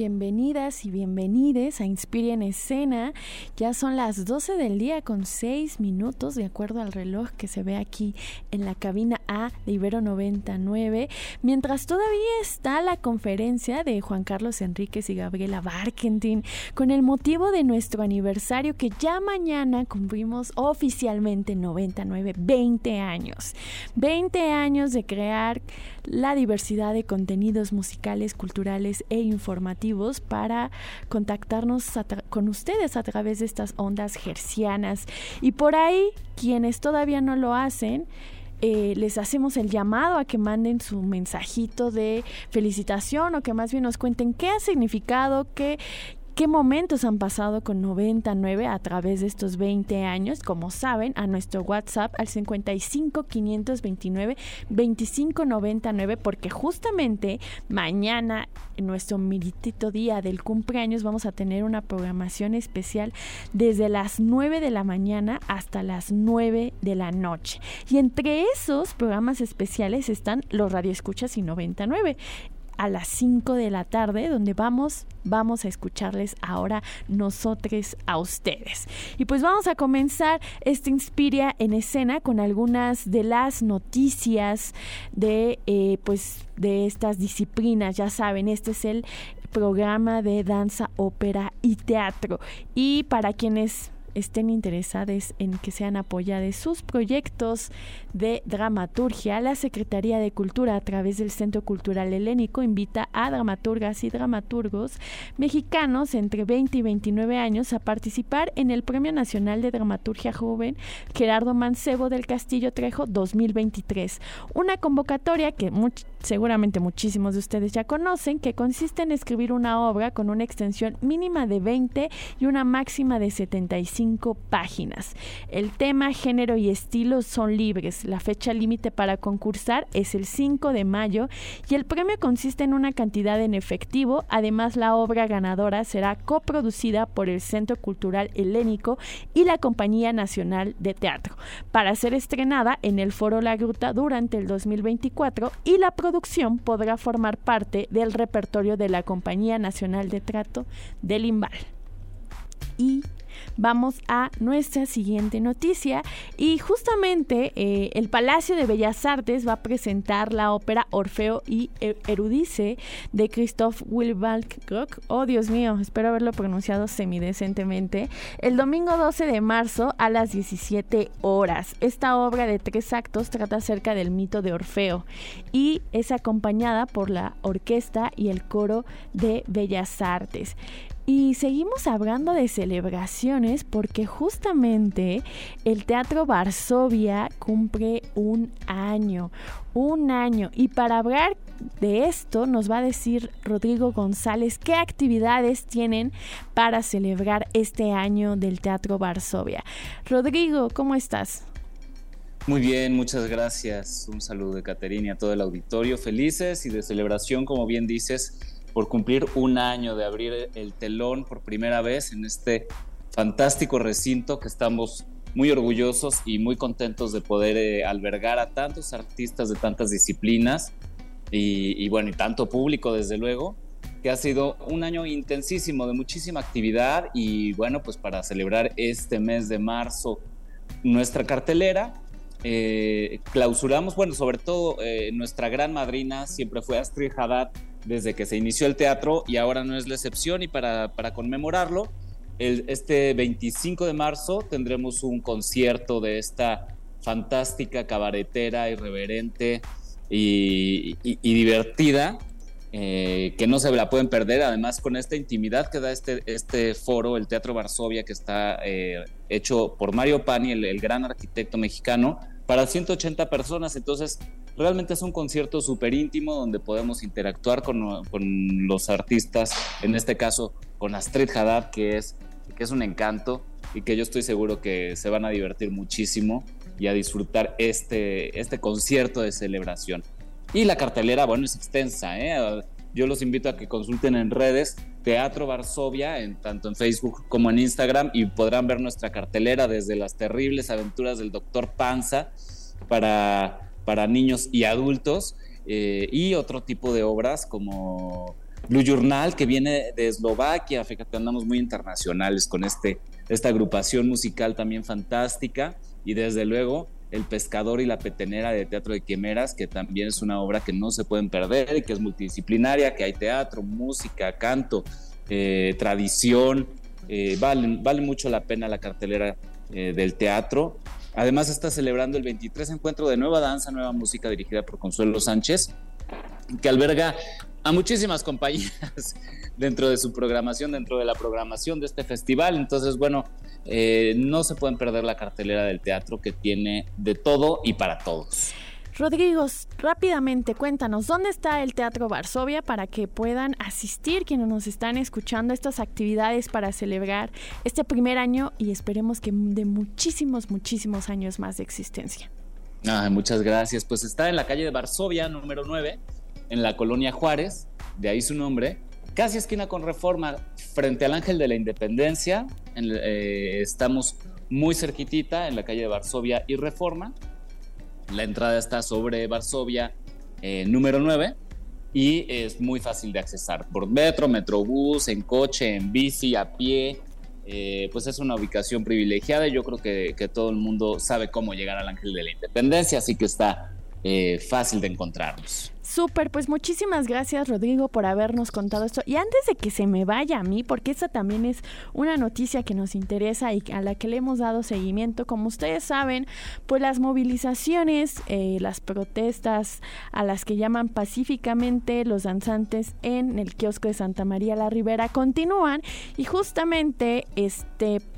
Bienvenidas y bienvenides a Inspire en Escena. Ya son las 12 del día con 6 minutos, de acuerdo al reloj que se ve aquí en la cabina A de Ibero 99. Mientras todavía está la conferencia de Juan Carlos Enríquez y Gabriela Barkentin con el motivo de nuestro aniversario que ya mañana cumplimos oficialmente 99, 20 años. 20 años de crear la diversidad de contenidos musicales, culturales e informativos para contactarnos con ustedes a través de estas ondas gercianas. Y por ahí, quienes todavía no lo hacen, eh, les hacemos el llamado a que manden su mensajito de felicitación o que más bien nos cuenten qué ha significado, qué, qué momentos han pasado con 99 a través de estos 20 años, como saben, a nuestro WhatsApp al 55 529 2599, porque justamente mañana, en nuestro militito día del cumpleaños, vamos a tener una programación especial desde las 9 de la mañana hasta las 9 de la noche. Y entre esos programas especiales están los radioescuchas y 99 a las 5 de la tarde, donde vamos, vamos a escucharles ahora nosotros a ustedes. Y pues vamos a comenzar este Inspiria en escena con algunas de las noticias de eh, pues de estas disciplinas. Ya saben, este es el programa de danza, ópera y teatro. Y para quienes estén interesados en que sean apoyados sus proyectos de dramaturgia, la Secretaría de Cultura a través del Centro Cultural Helénico invita a dramaturgas y dramaturgos mexicanos entre 20 y 29 años a participar en el Premio Nacional de Dramaturgia Joven Gerardo Mancebo del Castillo Trejo 2023. Una convocatoria que seguramente muchísimos de ustedes ya conocen, que consiste en escribir una obra con una extensión mínima de 20 y una máxima de 75 páginas. El tema, género y estilo son libres. La fecha límite para concursar es el 5 de mayo y el premio consiste en una cantidad en efectivo. Además, la obra ganadora será coproducida por el Centro Cultural Helénico y la Compañía Nacional de Teatro para ser estrenada en el Foro La Gruta durante el 2024 y la producción podrá formar parte del repertorio de la Compañía Nacional de Trato del Imbal. Y vamos a nuestra siguiente noticia y justamente eh, el Palacio de Bellas Artes va a presentar la ópera Orfeo y Erudice de Christoph Willbalk. Oh, Dios mío, espero haberlo pronunciado semidecentemente. El domingo 12 de marzo a las 17 horas. Esta obra de tres actos trata acerca del mito de Orfeo y es acompañada por la orquesta y el coro de Bellas Artes. Y seguimos hablando de celebraciones porque justamente el Teatro Varsovia cumple un año, un año. Y para hablar de esto nos va a decir Rodrigo González qué actividades tienen para celebrar este año del Teatro Varsovia. Rodrigo, ¿cómo estás? Muy bien, muchas gracias. Un saludo de Caterina y a todo el auditorio. Felices y de celebración, como bien dices por cumplir un año de abrir el telón por primera vez en este fantástico recinto que estamos muy orgullosos y muy contentos de poder eh, albergar a tantos artistas de tantas disciplinas y, bueno, y tanto público desde luego, que ha sido un año intensísimo de muchísima actividad y bueno, pues para celebrar este mes de marzo nuestra cartelera, eh, clausuramos, bueno, sobre todo eh, nuestra gran madrina siempre fue Astrid Haddad, desde que se inició el teatro y ahora no es la excepción. Y para, conmemorarlo, el, este 25 de marzo tendremos un concierto de esta fantástica, cabaretera, irreverente y, divertida, eh, que no se la pueden perder, además con esta intimidad que da este, este foro, el Teatro Varsovia, que está eh, hecho por Mario Pani, el gran arquitecto mexicano, para 180 personas. Entonces, realmente es un concierto súper íntimo donde podemos interactuar con, con, los artistas, en este caso con Astrid Haddad, que es, que es un encanto y que yo estoy seguro que se van a divertir muchísimo y a disfrutar este, este concierto de celebración. Y la cartelera, bueno, es extensa. ¿eh? Yo los invito a que consulten en redes Teatro Varsovia, en, tanto en Facebook como en Instagram, y podrán ver nuestra cartelera desde las terribles aventuras del Doctor Panza para, para niños y adultos, eh, y otro tipo de obras como Blue Journal, que viene de Eslovaquia. Fíjate, andamos muy internacionales con este, esta agrupación musical también fantástica, y desde luego el pescador y la petenera de Teatro de Quimeras, que también es una obra que no se pueden perder y que es multidisciplinaria, que hay teatro, música, canto, eh, tradición. Eh, vale, vale mucho la pena la cartelera eh, del teatro. Además está celebrando el 23 encuentro de Nueva Danza, Nueva Música dirigida por Consuelo Sánchez, que alberga a muchísimas compañías dentro de su programación, dentro de la programación de este festival. Entonces, bueno, eh, no se pueden perder la cartelera del teatro que tiene de todo y para todos. Rodrigo, rápidamente cuéntanos, ¿dónde está el Teatro Varsovia para que puedan asistir quienes nos están escuchando a estas actividades para celebrar este primer año y esperemos que de muchísimos, muchísimos años más de existencia? muchas gracias. Pues está en la calle de Varsovia, número 9, en la colonia Juárez, de ahí su nombre, casi esquina con Reforma, frente al Ángel de la Independencia. Eh, estamos muy cerquitita en la calle de Varsovia y Reforma. La entrada está sobre Varsovia eh, número 9 y es muy fácil de accesar por metro, metrobús, en coche, en bici, a pie. Eh, pues es una ubicación privilegiada y yo creo que, que, todo el mundo sabe cómo llegar al Ángel de la Independencia, así que está fácil de encontrarnos. Súper, pues muchísimas gracias Rodrigo por habernos contado esto. Y antes de que se me vaya a mí, porque esta también es una noticia que nos interesa y a la que le hemos dado seguimiento, como ustedes saben, pues las movilizaciones, eh, las protestas a las que llaman pacíficamente los danzantes en el kiosco de Santa María la Ribera continúan y justamente este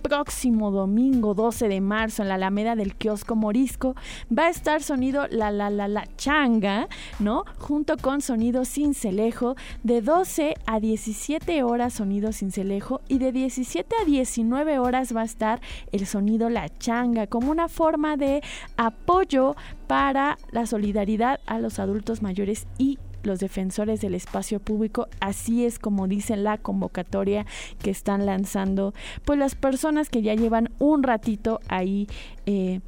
próximo domingo 12 de marzo en la Alameda del kiosco Morisco va a estar sonido la la la la changa, ¿no? junto con Sonido Cincelejo, de 12 a 17 horas Sonido Cincelejo y de 17 a 19 horas va a estar el Sonido La Changa como una forma de apoyo para la solidaridad a los adultos mayores y los defensores del espacio público. Así es como dice la convocatoria que están lanzando pues las personas que ya llevan un ratito ahí eh,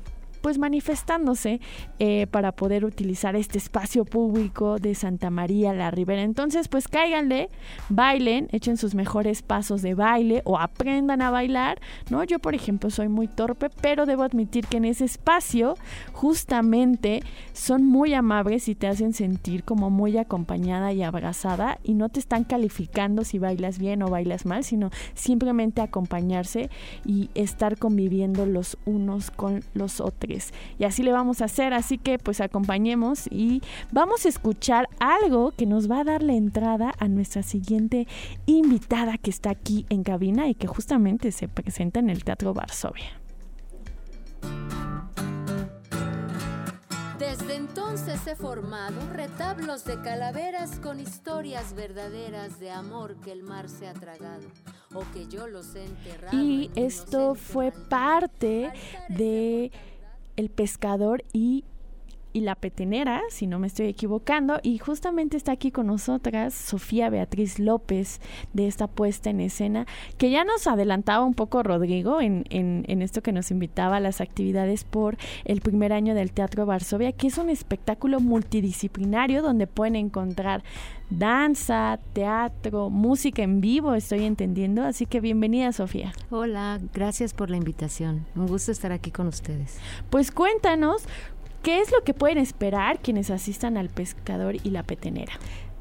pues manifestándose eh, para poder utilizar este espacio público de Santa María la Ribera. Entonces, pues cáiganle, bailen, echen sus mejores pasos de baile o aprendan a bailar, ¿no? Yo, por ejemplo, soy muy torpe, pero debo admitir que en ese espacio justamente son muy amables y te hacen sentir como muy acompañada y abrazada y no te están calificando si bailas bien o bailas mal, sino simplemente acompañarse y estar conviviendo los unos con los otros. Y así le vamos a hacer, así que pues acompañemos y vamos a escuchar algo que nos va a dar la entrada a nuestra siguiente invitada que está aquí en cabina y que justamente se presenta en el Teatro Varsovia. Desde entonces he formado retablos de calaveras con historias verdaderas de amor que el mar se ha tragado o que yo los he enterrado. Y esto fue parte de el pescador y, y la petenera, si no me estoy equivocando, y justamente está aquí con nosotras Sofía Beatriz López de esta puesta en escena, que ya nos adelantaba un poco Rodrigo en, en, en esto que nos invitaba a las actividades por el primer año del Teatro Varsovia, que es un espectáculo multidisciplinario donde pueden encontrar danza, teatro, música en vivo, estoy entendiendo. Así que bienvenida, Sofía. Hola, gracias por la invitación. Un gusto estar aquí con ustedes. Pues cuéntanos, ¿qué es lo que pueden esperar quienes asistan al pescador y la petenera?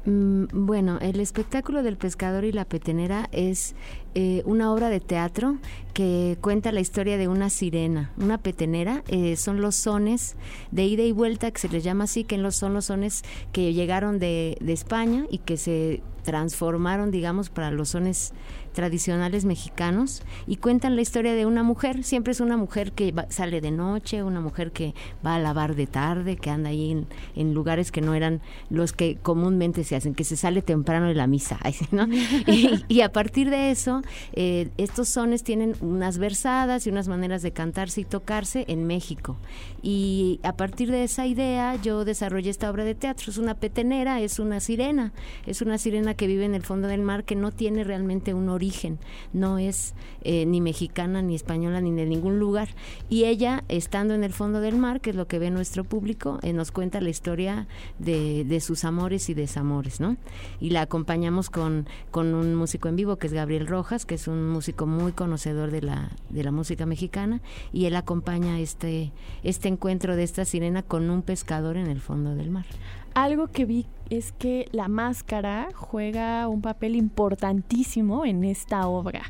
Mm, bueno, el espectáculo del pescador y la petenera es eh, una obra de teatro que cuenta la historia de una sirena, una petenera. Eh, son los sones de ida y vuelta, que se les llama así, que son los sones que llegaron de, de España y que se transformaron, digamos, para los sones tradicionales mexicanos y cuentan la historia de una mujer. Siempre es una mujer que sale de noche, una mujer que va a lavar de tarde, que anda ahí en, lugares que no eran los que comúnmente se hacen, que se sale temprano de la misa. ¿no? y, a partir de eso, eh, estos sones tienen unas versadas y unas maneras de cantarse y tocarse en México. Y a partir de esa idea yo desarrollé esta obra de teatro. Es una petenera, es una sirena, es una sirena que vive en el fondo del mar que no tiene realmente un origen no es eh, ni mexicana, ni española, ni de ningún lugar. Y ella, estando en el fondo del mar, que es lo que ve nuestro público, eh, nos cuenta la historia de, sus amores y desamores, ¿no? Y la acompañamos con, con un músico en vivo, que es Gabriel Rojas, que es un músico muy conocedor de la, de la música mexicana, y él acompaña este, este encuentro de esta sirena con un pescador en el fondo del mar. Algo que vi es que la máscara juega un papel importantísimo en esta obra.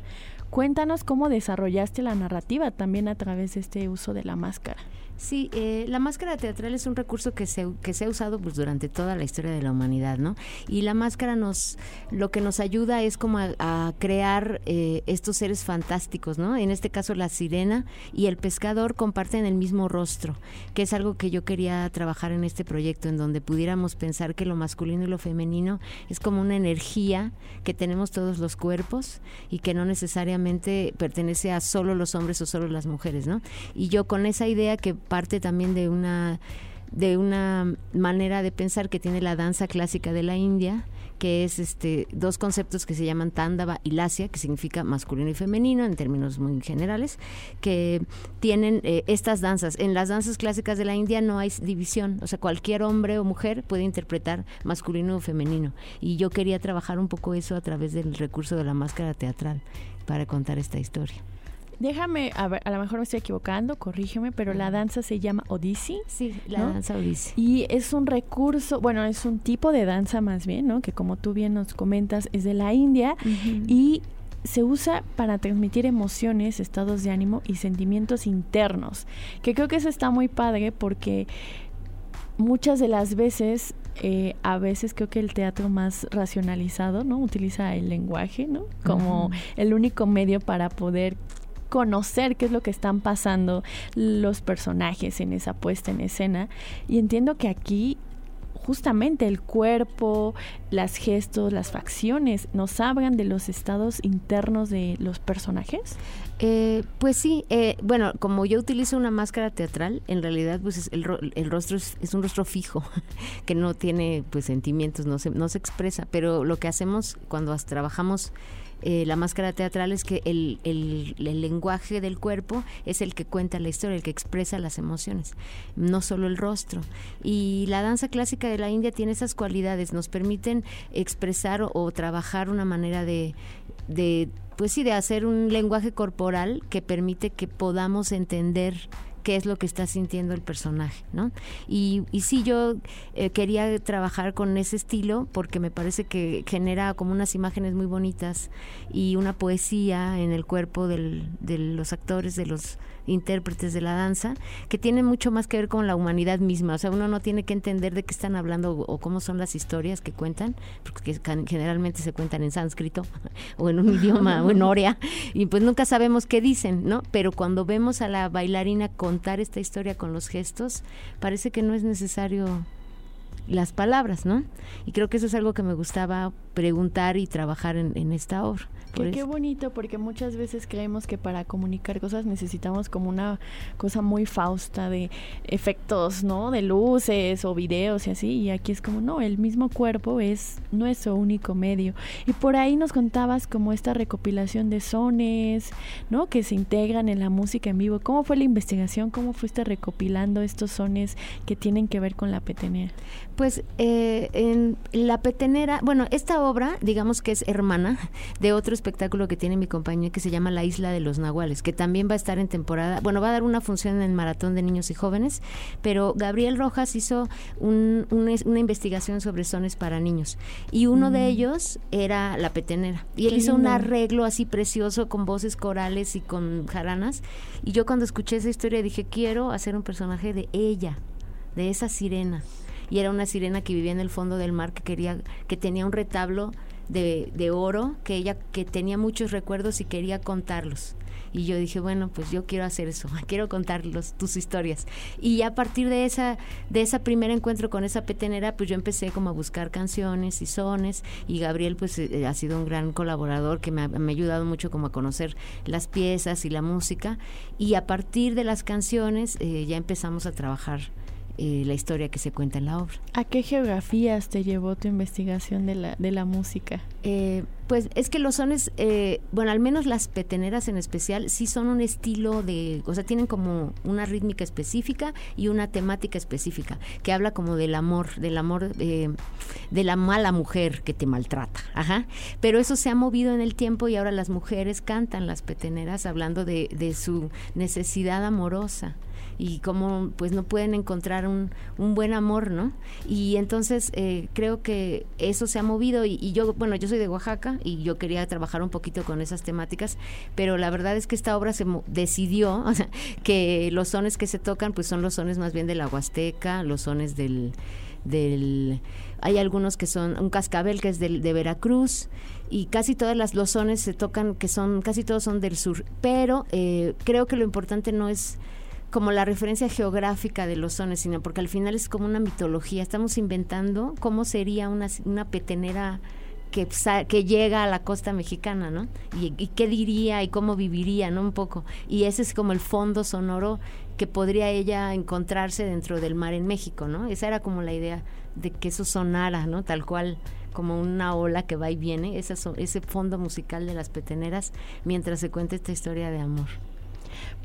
Cuéntanos cómo desarrollaste la narrativa también a través de este uso de la máscara. Sí, eh, la máscara teatral es un recurso que se, que se ha usado pues, durante toda la historia de la humanidad, ¿no? Y la máscara nos, lo que nos ayuda es como a, crear eh, estos seres fantásticos, ¿no? En este caso la sirena y el pescador comparten el mismo rostro, que es algo que yo quería trabajar en este proyecto, en donde pudiéramos pensar que lo masculino y lo femenino es como una energía que tenemos todos los cuerpos y que no necesariamente pertenece a solo los hombres o solo las mujeres, ¿no? Y yo con esa idea que parte también de una de una manera de pensar que tiene la danza clásica de la India, que es este dos conceptos que se llaman tándava y lasia, que significa masculino y femenino en términos muy generales, que tienen eh, estas danzas. En las danzas clásicas de la India no hay división, o sea, cualquier hombre o mujer puede interpretar masculino o femenino. Y yo quería trabajar un poco eso a través del recurso de la máscara teatral para contar esta historia. Déjame, a ver, a lo mejor me estoy equivocando, corrígeme, pero la danza se llama Odissi. Sí, la danza Odissi. Y es un recurso, bueno, es un tipo de danza más bien, ¿no? Que como tú bien nos comentas, es de la India y se usa para transmitir emociones, estados de ánimo y sentimientos internos. Que creo que eso está muy padre porque muchas de las veces eh, a veces creo que el teatro más racionalizado, ¿no? Utiliza el lenguaje, ¿no? Como el único medio para poder conocer qué es lo que están pasando los personajes en esa puesta en escena. Y entiendo que aquí justamente el cuerpo, las gestos, las facciones, nos hablan de los estados internos de los personajes. Eh, pues sí, eh, bueno, como yo utilizo una máscara teatral, en realidad pues el, rostro es, un rostro fijo, que no tiene pues sentimientos, no se, no se expresa, pero lo que hacemos cuando trabajamos eh, la máscara teatral es que el, el, lenguaje del cuerpo es el que cuenta la historia, el que expresa las emociones, no solo el rostro. Y la danza clásica de la India tiene esas cualidades, nos permiten expresar o, trabajar una manera de, de, pues sí, de hacer un lenguaje corporal que permite que podamos entender qué es lo que está sintiendo el personaje, ¿no? Y, y sí, yo eh, quería trabajar con ese estilo porque me parece que genera como unas imágenes muy bonitas y una poesía en el cuerpo de los actores, de los intérpretes de la danza, que tienen mucho más que ver con la humanidad misma. O sea, uno no tiene que entender de qué están hablando o, cómo son las historias que cuentan, porque generalmente se cuentan en sánscrito o en un idioma o en oria, y pues nunca sabemos qué dicen, ¿no? Pero cuando vemos a la bailarina contar esta historia con los gestos, parece que no es necesario las palabras, ¿no? Y creo que eso es algo que me gustaba preguntar y trabajar en, esta obra. Qué, bonito, porque muchas veces creemos que para comunicar cosas necesitamos como una cosa muy fausta de efectos, ¿no? De luces o videos y así, y aquí es como, no, el mismo cuerpo es nuestro único medio. Y por ahí nos contabas como esta recopilación de sones, ¿no? Que se integran en la música en vivo. ¿Cómo fue la investigación? ¿Cómo fuiste recopilando estos sones que tienen que ver con la petenera? Pues eh, en la petenera, bueno, esta obra, digamos que es hermana de otro espectáculo que tiene mi compañía que se llama La Isla de los Nahuales, que también va a estar en temporada, bueno, va a dar una función en el Maratón de Niños y Jóvenes, pero Gabriel Rojas hizo una investigación sobre sones para niños y uno de mm. ellos era la petenera y él hizo un arreglo así precioso con voces corales y con jaranas y yo cuando escuché esa historia dije, quiero hacer un personaje de ella, de esa sirena y era una sirena que vivía en el fondo del mar que quería que tenía un retablo de, de oro que ella que tenía muchos recuerdos y quería contarlos. Y yo dije, bueno, pues yo quiero hacer eso, quiero contar tus historias. Y a partir de esa, de ese primer encuentro con esa petenera, pues yo empecé como a buscar canciones y sones. Y Gabriel, pues eh, ha sido un gran colaborador que me ha, me ha ayudado mucho como a conocer las piezas y la música. Y a partir de las canciones eh, ya empezamos a trabajar eh, la historia que se cuenta en la obra. ¿A qué geografías te llevó tu investigación de la, de la música? Eh, pues es que los sones, eh, bueno, al menos las peteneras en especial, sí son un estilo de, o sea, tienen como una rítmica específica y una temática específica, que habla como del amor, del amor de la mala mujer que te maltrata, ajá. Pero eso se ha movido en el tiempo y ahora las mujeres cantan las peteneras hablando de, de su necesidad amorosa y cómo pues no pueden encontrar un, un buen amor, ¿no? Y entonces eh, creo que eso se ha movido y, yo, bueno, yo soy de Oaxaca y yo quería trabajar un poquito con esas temáticas, pero la verdad es que esta obra se decidió que los sones que se tocan pues son los sones más bien de la Huasteca, los sones del del hay algunos que son un cascabel que es del, de Veracruz y casi todas las los sones se tocan que son casi todos son del sur pero eh, creo que lo importante no es como la referencia geográfica de los sones, sino porque al final es como una mitología. Estamos inventando cómo sería una, una petenera que, que llega a la costa mexicana, ¿no? Y, qué diría y cómo viviría, ¿no? Un poco. Y ese es como el fondo sonoro que podría ella encontrarse dentro del mar en México, ¿no? Esa era como la idea de que eso sonara, ¿no? Tal cual como una ola que va y viene, ese, ese fondo musical de las peteneras mientras se cuenta esta historia de amor.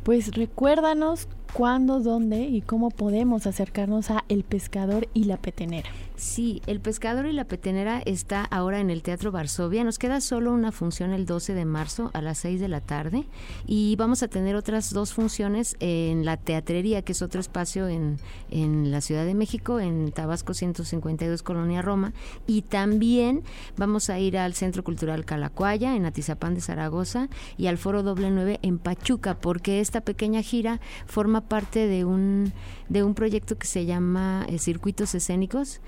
Pues recuérdanos cuándo, dónde y cómo podemos acercarnos a El Pescador y la Petenera. Sí, El Pescador y la Petenera está ahora en el Teatro Varsovia. Nos queda solo una función el 12 de marzo a las 6 de la tarde y vamos a tener otras dos funciones en la Teatrería, que es otro espacio en, en la Ciudad de México, en Tabasco 152 Colonia Roma. Y también vamos a ir al Centro Cultural Calacuaya en Atizapán de Zaragoza y al Foro Doble 9 en Pachuca, porque esta pequeña gira forma parte de un, de un proyecto que se llama eh, Circuitos Escénicos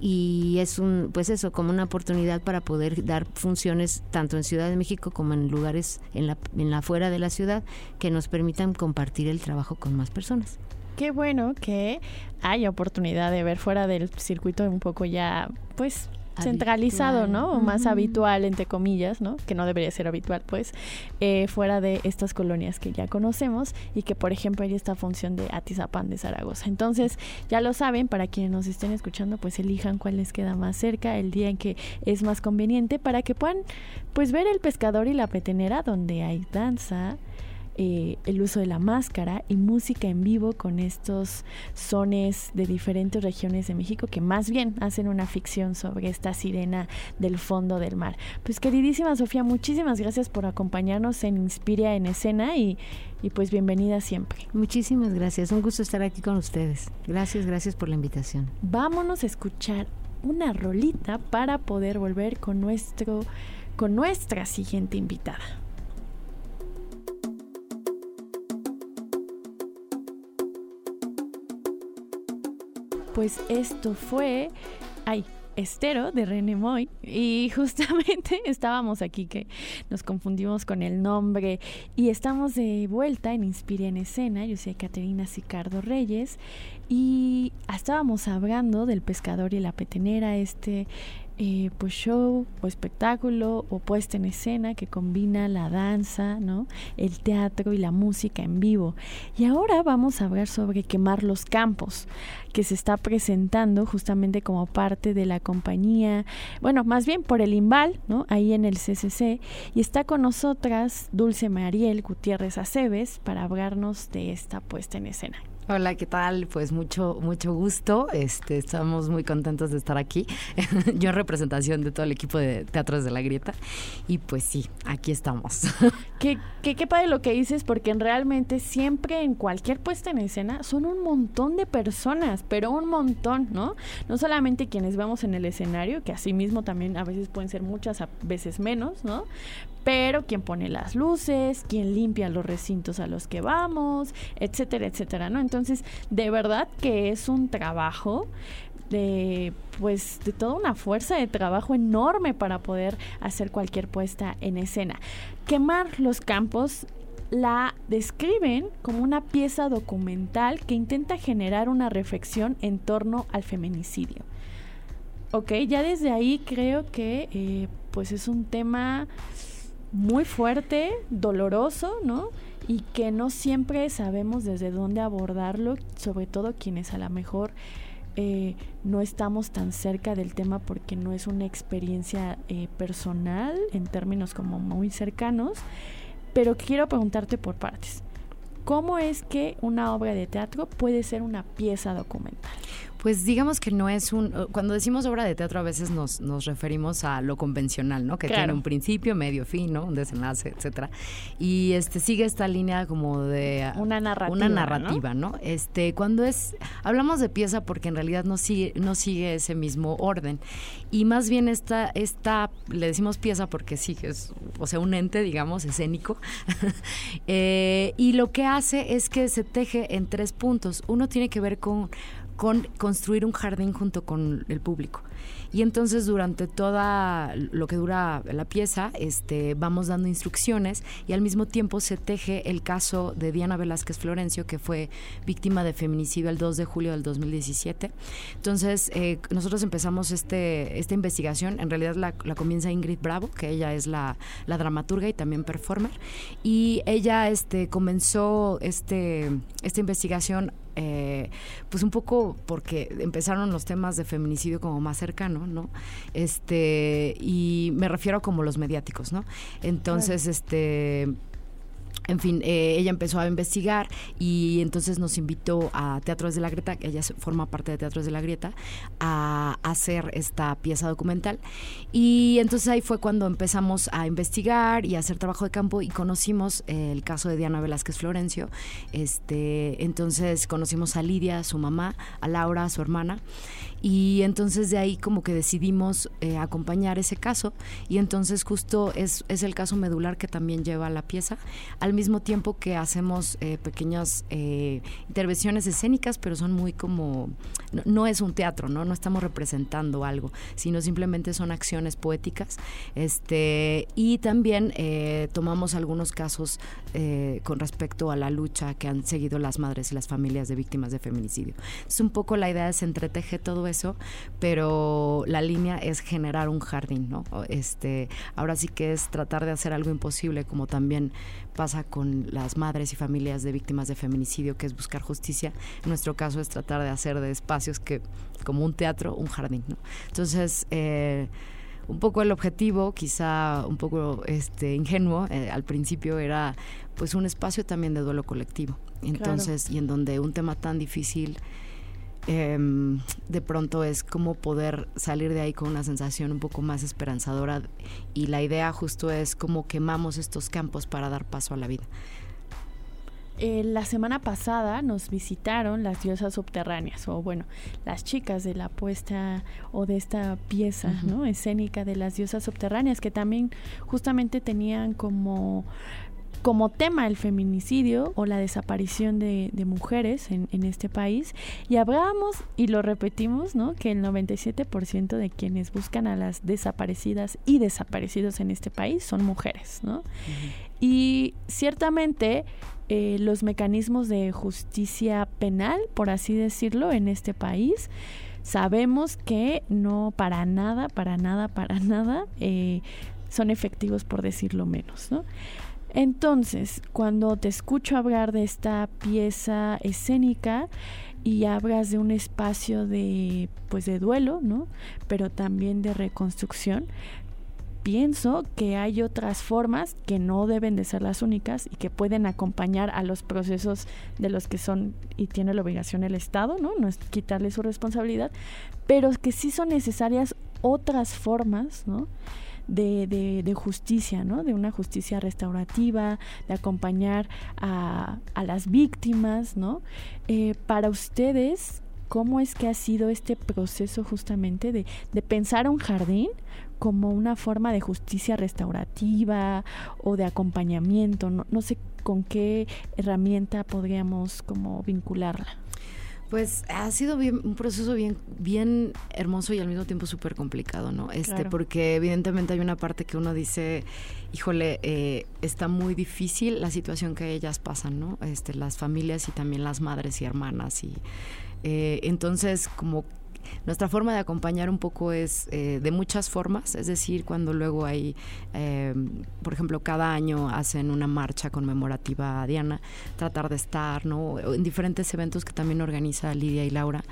y es un pues eso como una oportunidad para poder dar funciones tanto en Ciudad de México como en lugares en la en la fuera de la ciudad que nos permitan compartir el trabajo con más personas. Qué bueno que haya oportunidad de ver fuera del circuito un poco ya pues centralizado, ¿no? O más habitual, entre comillas, ¿no? Que no debería ser habitual, pues, eh, fuera de estas colonias que ya conocemos y que, por ejemplo, hay esta función de Atizapán de Zaragoza. Entonces, ya lo saben, para quienes nos estén escuchando, pues elijan cuál les queda más cerca, el día en que es más conveniente, para que puedan, pues, ver el pescador y la petenera, donde hay danza, eh, el uso de la máscara y música en vivo con estos sones de diferentes regiones de México que más bien hacen una ficción sobre esta sirena del fondo del mar. Pues queridísima Sofía, muchísimas gracias por acompañarnos en Inspiria en Escena y, y pues bienvenida siempre. Muchísimas gracias, un gusto estar aquí con ustedes. Gracias, gracias por la invitación. Vámonos a escuchar una rolita para poder volver con nuestro con nuestra siguiente invitada. Pues esto fue, ay, Estero de René Moy. Y justamente estábamos aquí que nos confundimos con el nombre. Y estamos de vuelta en Inspira en Escena, yo soy Caterina Sicardo Reyes. Y estábamos hablando del pescador y la petenera, este eh, pues show o espectáculo o puesta en escena que combina la danza, ¿no? el teatro y la música en vivo. Y ahora vamos a hablar sobre Quemar los Campos, que se está presentando justamente como parte de la compañía, bueno, más bien por el Imbal, ¿no? ahí en el CCC, y está con nosotras Dulce Mariel Gutiérrez Aceves para hablarnos de esta puesta en escena. Hola, ¿qué tal? Pues mucho, mucho gusto. Este, estamos muy contentos de estar aquí. Yo en representación de todo el equipo de Teatros de la Grieta. Y pues sí, aquí estamos. Qué, qué, qué padre lo que dices, porque realmente siempre en cualquier puesta en escena son un montón de personas, pero un montón, ¿no? No solamente quienes vemos en el escenario, que así mismo también a veces pueden ser muchas, a veces menos, ¿no? Pero quien pone las luces, quien limpia los recintos a los que vamos, etcétera, etcétera, ¿no? Entonces, de verdad que es un trabajo de pues de toda una fuerza de trabajo enorme para poder hacer cualquier puesta en escena. Quemar los campos la describen como una pieza documental que intenta generar una reflexión en torno al feminicidio. Ok, ya desde ahí creo que eh, pues es un tema muy fuerte, doloroso, ¿no? Y que no siempre sabemos desde dónde abordarlo, sobre todo quienes a lo mejor eh, no estamos tan cerca del tema porque no es una experiencia eh, personal en términos como muy cercanos, pero quiero preguntarte por partes. ¿Cómo es que una obra de teatro puede ser una pieza documental? Pues digamos que no es un... Cuando decimos obra de teatro a veces nos, nos referimos a lo convencional, ¿no? Que tiene un principio, medio, fin, ¿no? Un desenlace, etcétera. Y este sigue esta línea como de... Una narrativa. Una narrativa, ¿no? Este, cuando es... Hablamos de pieza porque en realidad no sigue, no sigue ese mismo orden. Y más bien esta, esta le decimos pieza porque sí, es, o sea, un ente, digamos, escénico. eh, y lo que hace es que se teje en tres puntos. Uno tiene que ver con con construir un jardín junto con el público. Y entonces durante toda lo que dura la pieza, este, vamos dando instrucciones y al mismo tiempo se teje el caso de Diana Velázquez Florencio, que fue víctima de feminicidio el 2 de julio del 2017. Entonces eh, nosotros empezamos este, esta investigación, en realidad la, comienza Ingrid Bravo, que ella es la, la, dramaturga y también performer, y ella este, comenzó este, esta investigación eh, pues un poco porque empezaron los temas de feminicidio como más cercano, ¿no? Este, y me refiero como los mediáticos, ¿no? Entonces, este en fin, eh, ella empezó a investigar y entonces nos invitó a Teatros de la Grieta, que ella forma parte de Teatros de la Grieta, a, hacer esta pieza documental. Y entonces ahí fue cuando empezamos a investigar y a hacer trabajo de campo y conocimos el caso de Diana Velázquez Florencio. Este, entonces conocimos a Lidia, su mamá, a Laura, su hermana. Y entonces de ahí como que decidimos eh, acompañar ese caso y entonces justo es, es, el caso medular que también lleva la pieza, al mismo tiempo que hacemos eh, pequeñas eh, intervenciones escénicas, pero son muy como, no, es un teatro, ¿no? No estamos representando algo, sino simplemente son acciones poéticas. Este, y también tomamos algunos casos con respecto a la lucha que han seguido las madres y las familias de víctimas de feminicidio. Es un poco la idea es entreteje todo eso, pero la línea es generar un jardín, ¿no? Este, ahora sí que es tratar de hacer algo imposible, como también pasa con las madres y familias de víctimas de feminicidio, que es buscar justicia. En nuestro caso es tratar de hacer de espacios que, como un teatro, un jardín, ¿no? Entonces, eh, un poco el objetivo, quizá un poco este ingenuo eh, al principio era pues un espacio también de duelo colectivo. Entonces, y en donde un tema tan difícil Em, de pronto es como poder salir de ahí con una sensación un poco más esperanzadora y la idea justo es cómo quemamos estos campos para dar paso a la vida. Eh, la semana pasada nos visitaron las diosas subterráneas, o bueno, las chicas de la puesta o de esta pieza ¿no? escénica de las diosas subterráneas, que también justamente tenían como como tema el feminicidio o la desaparición de, mujeres en, este país y hablábamos y lo repetimos, ¿no? Que el 97% de quienes buscan a las desaparecidas y desaparecidos en este país son mujeres, ¿no? Y ciertamente eh, los mecanismos de justicia penal, por así decirlo, en este país, sabemos que no para nada, para nada, para nada eh, son efectivos, por decirlo menos, ¿no? Entonces, cuando te escucho hablar de esta pieza escénica y hablas de un espacio de pues de duelo, ¿no? Pero también de reconstrucción, pienso que hay otras formas que no deben de ser las únicas y que pueden acompañar a los procesos de los que son y tiene la obligación el Estado, ¿no? No es quitarle su responsabilidad, pero que sí son necesarias otras formas, ¿no? De, de, justicia, ¿no? De una justicia restaurativa, de acompañar a, a las víctimas, ¿no? Eh, para ustedes, ¿cómo es que ha sido este proceso justamente de, de pensar un jardín como una forma de justicia restaurativa o de acompañamiento? No, no sé con qué herramienta podríamos como vincularla. Pues ha sido bien, un proceso bien, bien hermoso y al mismo tiempo súper complicado, ¿no? Este, porque evidentemente hay una parte que uno dice, híjole, eh, está muy difícil la situación que ellas pasan, ¿no? Este, las familias y también las madres y hermanas y eh, entonces como nuestra forma de acompañar un poco es eh, de muchas formas, es decir, cuando luego hay, eh, por ejemplo, cada año hacen una marcha conmemorativa a Diana, tratar de estar, ¿no? En diferentes eventos que también organiza Lidia y Laura,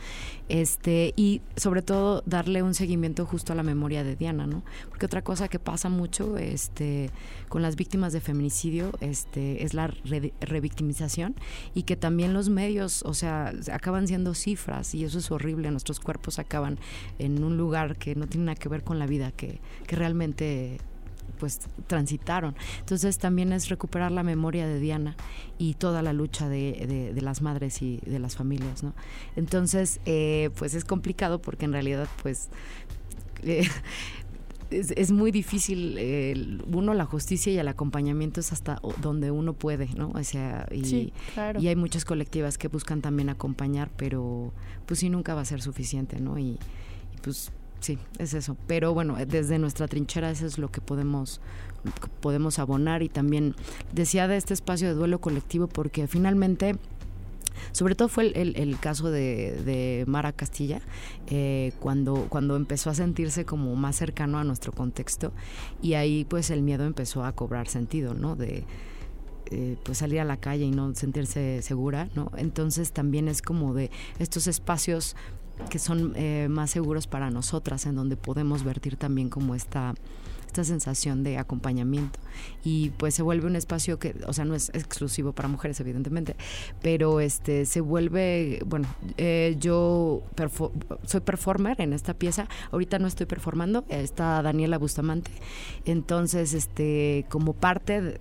este, y sobre todo darle un seguimiento justo a la memoria de Diana, ¿no? Porque otra cosa que pasa mucho, este, con las víctimas de feminicidio, este, es la revictimización y que también los medios, o sea, acaban siendo cifras y eso es horrible, nuestros cuerpos pues acaban en un lugar que no tiene nada que ver con la vida que, realmente pues transitaron. Entonces también es recuperar la memoria de Diana y toda la lucha de, las madres y de las familias, ¿no? Entonces, eh, pues es complicado porque en realidad pues eh, es, muy difícil, uno, la justicia y el acompañamiento es hasta donde uno puede, ¿no? O sea, y, y hay muchas colectivas que buscan también acompañar, pero pues sí, nunca va a ser suficiente, ¿no? Y, pues sí, es eso. Pero bueno, desde nuestra trinchera eso es lo que podemos podemos abonar y también decía de este espacio de duelo colectivo porque finalmente sobre todo fue el, caso de, Mara Castilla, eh, cuando, cuando empezó a sentirse como más cercano a nuestro contexto y ahí pues el miedo empezó a cobrar sentido, ¿no? De, eh, pues salir a la calle y no sentirse segura, ¿no? Entonces también es como de estos espacios que son eh, más seguros para nosotras, en donde podemos vertir también como esta esta sensación de acompañamiento. Y pues se vuelve un espacio que, o sea, no es exclusivo para mujeres evidentemente, pero este se vuelve, bueno, eh, yo soy performer en esta pieza, ahorita no estoy performando, está Daniela Bustamante, entonces este como parte,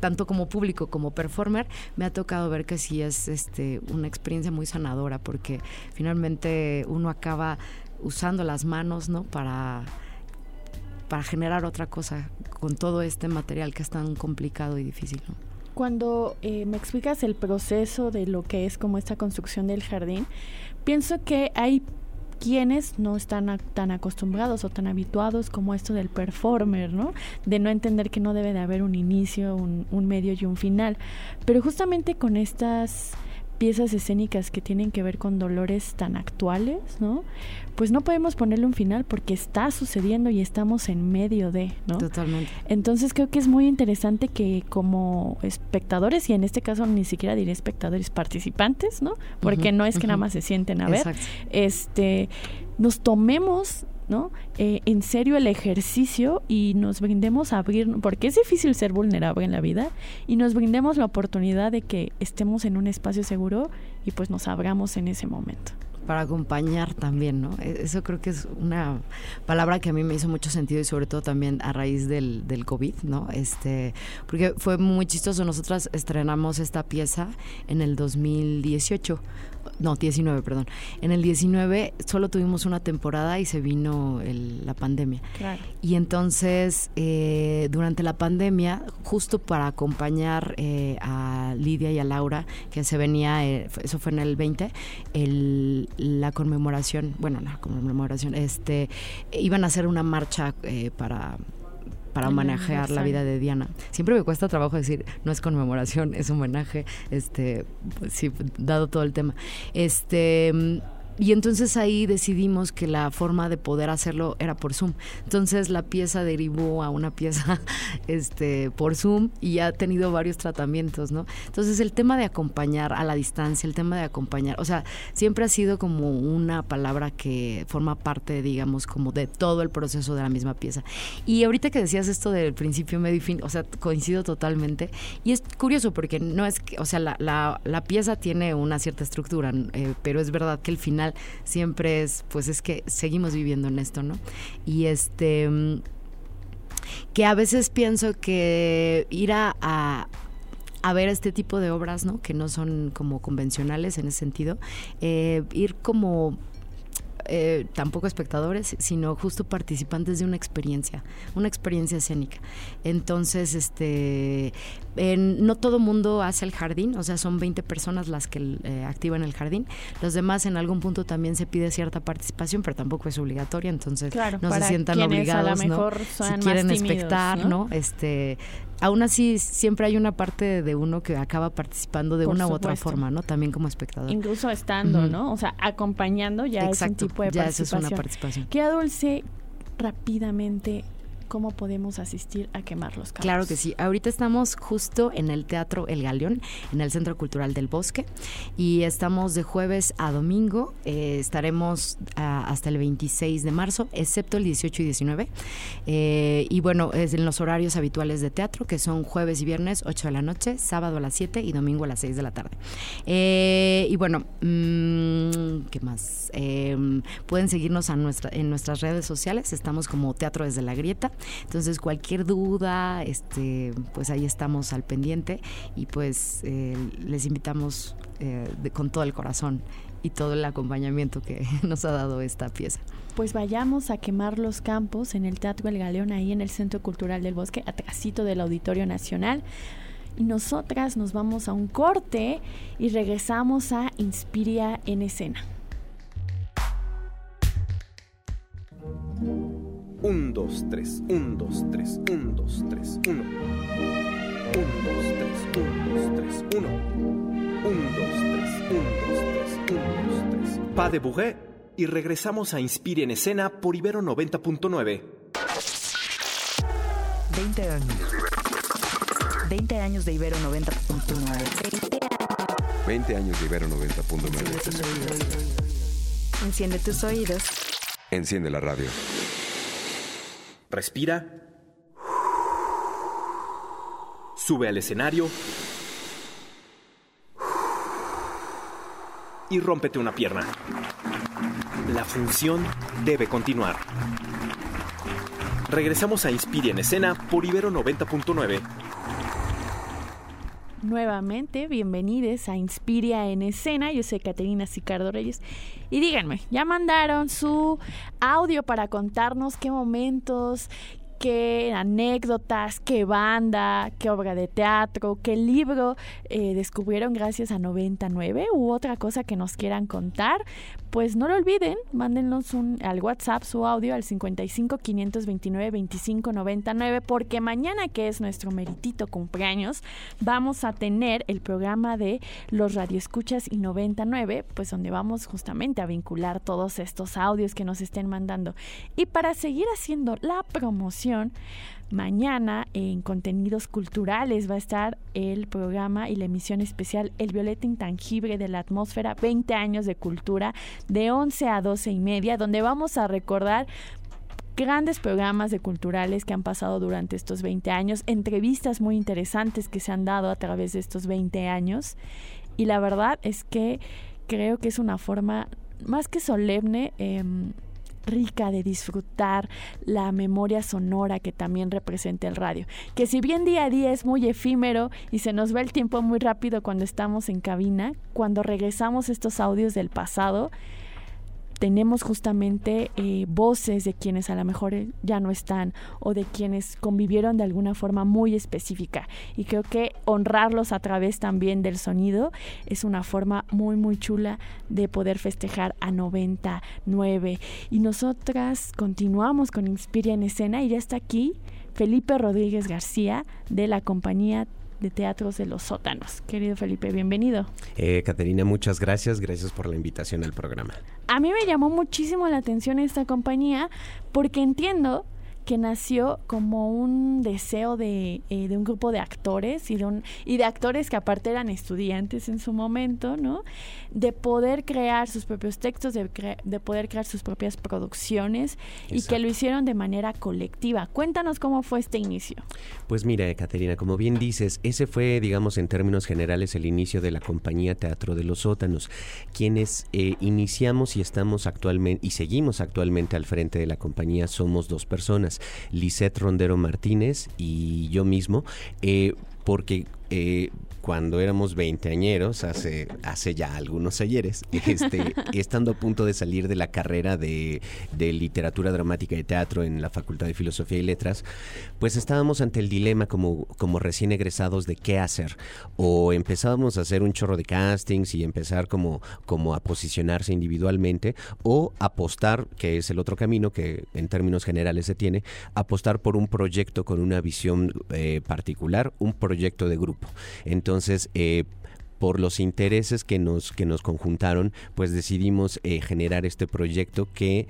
tanto como público como performer, me ha tocado ver que sí es este una experiencia muy sanadora porque finalmente uno acaba usando las manos, ¿no? Para para generar otra cosa con todo este material que es tan complicado y difícil. Cuando eh, me explicas el proceso de lo que es como esta construcción del jardín, pienso que hay quienes no están tan acostumbrados o tan habituados como esto del performer, ¿no? De no entender que no debe de haber un inicio, un, un medio y un final. Pero justamente con estas piezas escénicas que tienen que ver con dolores tan actuales, ¿no? Pues no podemos ponerle un final porque está sucediendo y estamos en medio de, ¿no? Totalmente. Entonces creo que es muy interesante que como espectadores, y en este caso ni siquiera diré espectadores participantes, ¿no? Porque no es que nada más se sienten a ver, este, nos tomemos ¿no? Eh, en serio el ejercicio y nos brindemos a abrir, porque es difícil ser vulnerable en la vida, y nos brindemos la oportunidad de que estemos en un espacio seguro y pues nos abramos en ese momento para acompañar también, ¿no? E-, eso creo que es una palabra que a mí me hizo mucho sentido y sobre todo también a raíz del, del COVID, ¿no? Este, porque fue muy chistoso. Nosotras estrenamos esta pieza en el 2018 no, 19, perdón. En el 19 solo tuvimos una temporada y se vino la pandemia. Claro. Y entonces, eh, durante la pandemia, justo para acompañar eh, a Lidia y a Laura, que se venía, eh, eso fue en el 20, el, la conmemoración, bueno, la conmemoración, este, iban a hacer una marcha para para homenajear la vida de Diana. Siempre me cuesta trabajo decir, no es conmemoración, es homenaje, este, pues sí, dado todo el tema. Este y entonces ahí decidimos que la forma de poder hacerlo era por Zoom. Entonces la pieza derivó a una pieza este, por Zoom y ha tenido varios tratamientos, ¿no? Entonces el tema de acompañar a la distancia, el tema de acompañar, o sea, siempre ha sido como una palabra que forma parte, digamos, como de todo el proceso de la misma pieza. Y ahorita que decías esto del principio, medio y fin, o sea, coincido totalmente. Y es curioso porque no es que, o sea, la, la, la pieza tiene una cierta estructura, eh, pero es verdad que el final siempre es, pues es que seguimos viviendo en esto, ¿no? Y este, mm, que a veces pienso que ir a, a ver este tipo de obras, ¿no? Que no son como convencionales en ese sentido, eh, ir como eh, tampoco espectadores, sino justo participantes de una experiencia, una experiencia escénica. Entonces, este, no todo mundo hace el jardín, o sea, son 20 personas las que eh, activan el jardín. Los demás en algún punto también se pide cierta participación, pero tampoco es obligatoria, entonces no se sientan obligados, ¿no? Si quieren espectar, ¿no? Este, aún así siempre hay una parte de uno que acaba participando de una u otra forma, ¿no? También como espectador. Incluso estando, ¿no? O sea, acompañando ya es un tipo de ya participación. Eso es una participación. Qué dulce rápidamente cómo podemos asistir a quemar los campos. Claro que sí. Ahorita estamos justo en el Teatro El Galeón, en el Centro Cultural del Bosque, y estamos de jueves a domingo. Eh, estaremos ah, hasta el 26 de marzo, excepto el 18 y 19. Eh, y bueno, es en los horarios habituales de teatro, que son jueves y viernes, 8 de la noche, sábado a las 7 y domingo a las 6 de la tarde. Eh, y bueno, mm, ¿qué más? pueden seguirnos en nuestras redes sociales. Estamos como Teatro desde la Grieta. Entonces, cualquier duda, este, pues ahí estamos al pendiente y pues eh, les invitamos eh, con todo el corazón y todo el acompañamiento que nos ha dado esta pieza. Pues vayamos a quemar los campos en el Teatro El Galeón, ahí en el Centro Cultural del Bosque, atrásito del Auditorio Nacional. Y nosotras nos vamos a un corte y regresamos a Inspiria en escena. 1, 2, 3, 1, 2, 3, 1, 2, 3, 1. 1, 2, 3, 1, 2, 3, 1. 1, 2, 3, 1, 2, 3, 1, 2, 3. Pa de Bourret y regresamos a Inspire en Escena por Ibero 90.9. 20 años. 20 años de Ibero 90.9. 20 años de Ibero 90.9. Enciende tus oídos. Enciende la radio. Respira. Sube al escenario. Y rómpete una pierna. La función debe continuar. Regresamos a Inspire en escena por Ibero 90.9. Nuevamente, bienvenidos a Inspiria en escena. Yo soy Caterina Sicardo Reyes. Y díganme, ¿ya mandaron su audio para contarnos qué momentos, qué anécdotas, qué banda, qué obra de teatro, qué libro eh, descubrieron gracias a 99 u otra cosa que nos quieran contar, pues no lo olviden, mándenos un, al WhatsApp su audio al 55 529 25 99 porque mañana que es nuestro meritito cumpleaños vamos a tener el programa de los radioescuchas y 99 pues donde vamos justamente a vincular todos estos audios que nos estén mandando. Y para seguir haciendo la promoción Mañana en contenidos culturales va a estar el programa y la emisión especial El Violeta Intangible de la Atmósfera, 20 años de cultura, de 11 a 12 y media, donde vamos a recordar grandes programas de culturales que han pasado durante estos 20 años, entrevistas muy interesantes que se han dado a través de estos 20 años. Y la verdad es que creo que es una forma más que solemne. Eh, rica de disfrutar la memoria sonora que también representa el radio. Que si bien día a día es muy efímero y se nos va el tiempo muy rápido cuando estamos en cabina, cuando regresamos estos audios del pasado, tenemos justamente eh, voces de quienes a lo mejor eh, ya no están o de quienes convivieron de alguna forma muy específica. Y creo que honrarlos a través también del sonido es una forma muy, muy chula de poder festejar a 99. Y nosotras continuamos con Inspira en Escena y ya está aquí Felipe Rodríguez García de la compañía de Teatros de los Sótanos. Querido Felipe, bienvenido. Eh, Caterina, muchas gracias. Gracias por la invitación al programa. A mí me llamó muchísimo la atención esta compañía porque entiendo que nació como un deseo de, eh, de, un grupo de actores y de, un, y de actores que aparte eran estudiantes en su momento, ¿no? De poder crear sus propios textos, de, de poder crear sus propias producciones y que lo hicieron de manera colectiva. Cuéntanos cómo fue este inicio. Pues mira, Caterina, como bien dices, ese fue, digamos, en términos generales, el inicio de la compañía Teatro de los Sótanos, quienes eh, iniciamos y estamos actualmente y seguimos actualmente al frente de la compañía somos dos personas. Lisette Rondero Martínez y yo mismo, eh, porque eh, cuando éramos veinteañeros, hace, hace ya algunos ayeres, este, estando a punto de salir de la carrera de, de, literatura dramática y teatro en la Facultad de Filosofía y Letras, pues estábamos ante el dilema como, como recién egresados de qué hacer. O empezábamos a hacer un chorro de castings y empezar como, como a posicionarse individualmente, o apostar, que es el otro camino que en términos generales se tiene, apostar por un proyecto con una visión eh, particular, un proyecto de grupo. Entonces, eh, por los intereses que nos, que nos conjuntaron, pues decidimos eh, generar este proyecto que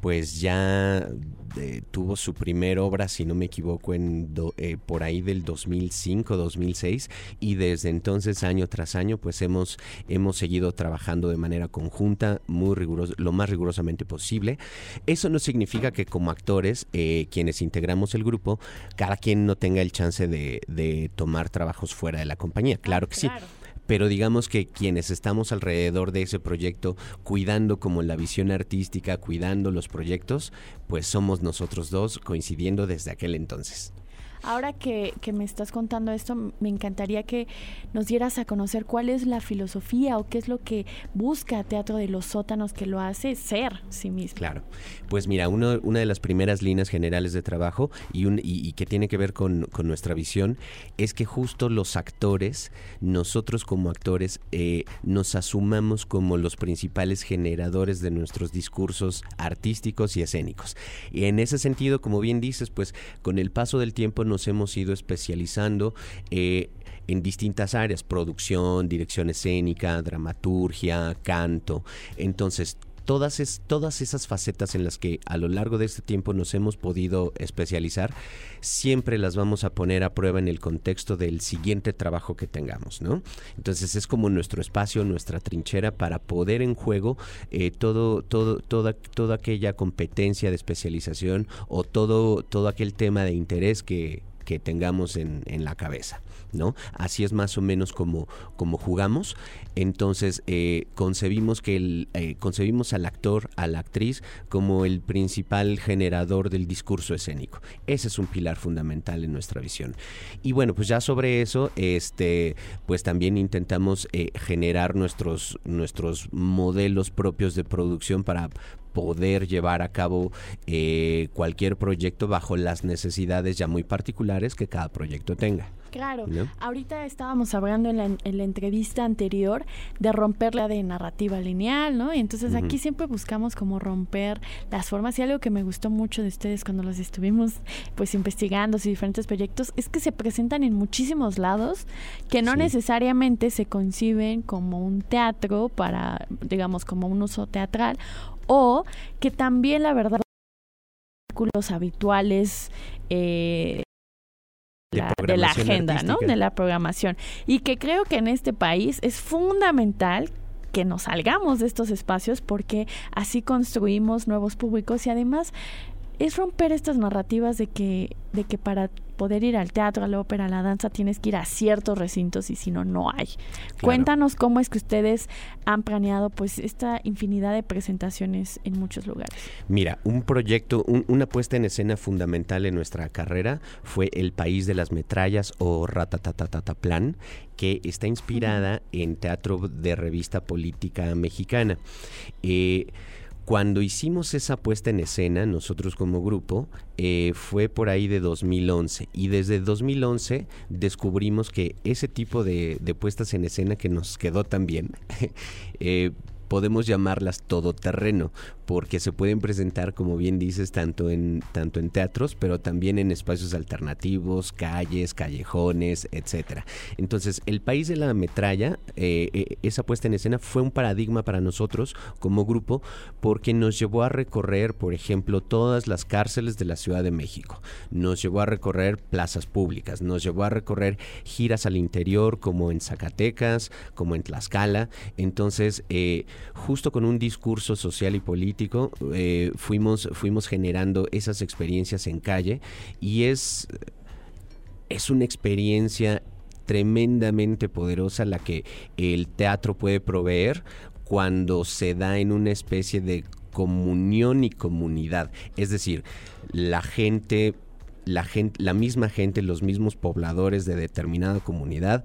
pues ya eh, tuvo su primera obra, si no me equivoco, en eh, por ahí del 2005-2006 y desde entonces año tras año pues hemos, hemos seguido trabajando de manera conjunta, muy riguroso, lo más rigurosamente posible. Eso no significa que como actores, quienes integramos el grupo, cada quien no tenga el chance de, de tomar trabajos fuera de la compañía. Claro que sí pero digamos que quienes estamos alrededor de ese proyecto, cuidando como la visión artística, cuidando los proyectos, pues somos nosotros dos coincidiendo desde aquel entonces. Ahora que, que, me estás contando esto, me encantaría que nos dieras a conocer cuál es la filosofía o qué es lo que busca Teatro de los Sótanos que lo hace ser sí mismo. Claro. Pues mira, uno, una de las primeras líneas generales de trabajo y, un, y, que tiene que ver con, con, nuestra visión es que justo los actores, nosotros como actores, eh, nos asumamos como los principales generadores de nuestros discursos artísticos y escénicos. Y en ese sentido, como bien dices, pues con el paso del tiempo nos hemos ido especializando eh, en distintas áreas, producción, dirección escénica, dramaturgia, canto. Entonces, todas, es, todas esas facetas en las que a lo largo de este tiempo nos hemos podido especializar, siempre las vamos a poner a prueba en el contexto del siguiente trabajo que tengamos, ¿no? Entonces es como nuestro espacio, nuestra trinchera para poder en juego eh, todo, todo, toda, toda aquella competencia de especialización o todo, todo aquel tema de interés que, que tengamos en, en la cabeza. ¿No? Así es más o menos como, jugamos. Entonces eh, concebimos que el, eh, concebimos al actor, a la actriz como el principal generador del discurso escénico. Ese es un pilar fundamental en nuestra visión. Y bueno, pues ya sobre eso, este, pues también intentamos eh, generar nuestros, nuestros modelos propios de producción para poder llevar a cabo cualquier proyecto bajo las necesidades ya muy particulares que cada proyecto tenga. Claro, ahorita estábamos hablando en la, en la, entrevista anterior de romper la de narrativa lineal, ¿no? Y entonces aquí siempre buscamos como romper las formas. Y algo que me gustó mucho de ustedes cuando los estuvimos pues investigando sus diferentes proyectos es que se presentan en muchísimos lados que no necesariamente se conciben como un teatro para, digamos, como un uso teatral o que también la verdad habituales eh, de, la agenda, ¿no? De la programación. Y que creo que en este país es fundamental que nos salgamos de estos espacios porque así construimos nuevos públicos y además es romper estas narrativas de que, de que para poder ir al teatro, a la ópera, a la danza, tienes que ir a ciertos recintos y si no, no hay. Cuéntanos cómo es que ustedes han planeado pues esta infinidad de presentaciones en muchos lugares. Mira, un proyecto, una puesta en escena fundamental en nuestra carrera fue El País de las Metrallas o Ratatatataplan, que está inspirada en teatro de revista política mexicana. Eh, cuando hicimos esa puesta en escena, nosotros como grupo, eh, fue por ahí de 2011 y desde 2011 descubrimos que ese tipo de, de puestas en escena que nos quedó tan bien, eh, podemos llamarlas todoterreno, porque se pueden presentar, como bien dices, tanto en, tanto en teatros, pero también en espacios alternativos, calles, callejones, etcétera. Entonces, el país de la metralla, eh, eh, esa puesta en escena fue un paradigma para nosotros como grupo, porque nos llevó a recorrer, por ejemplo, todas las cárceles de la Ciudad de México, nos llevó a recorrer plazas públicas, nos llevó a recorrer giras al interior, como en Zacatecas, como en Tlaxcala. Entonces, eh, justo con un discurso social y político, eh, fuimos, fuimos generando esas experiencias en calle y es, es una experiencia tremendamente poderosa la que el teatro puede proveer cuando se da en una especie de comunión y comunidad. Es decir, la gente la gente, la misma gente, los mismos pobladores de determinada comunidad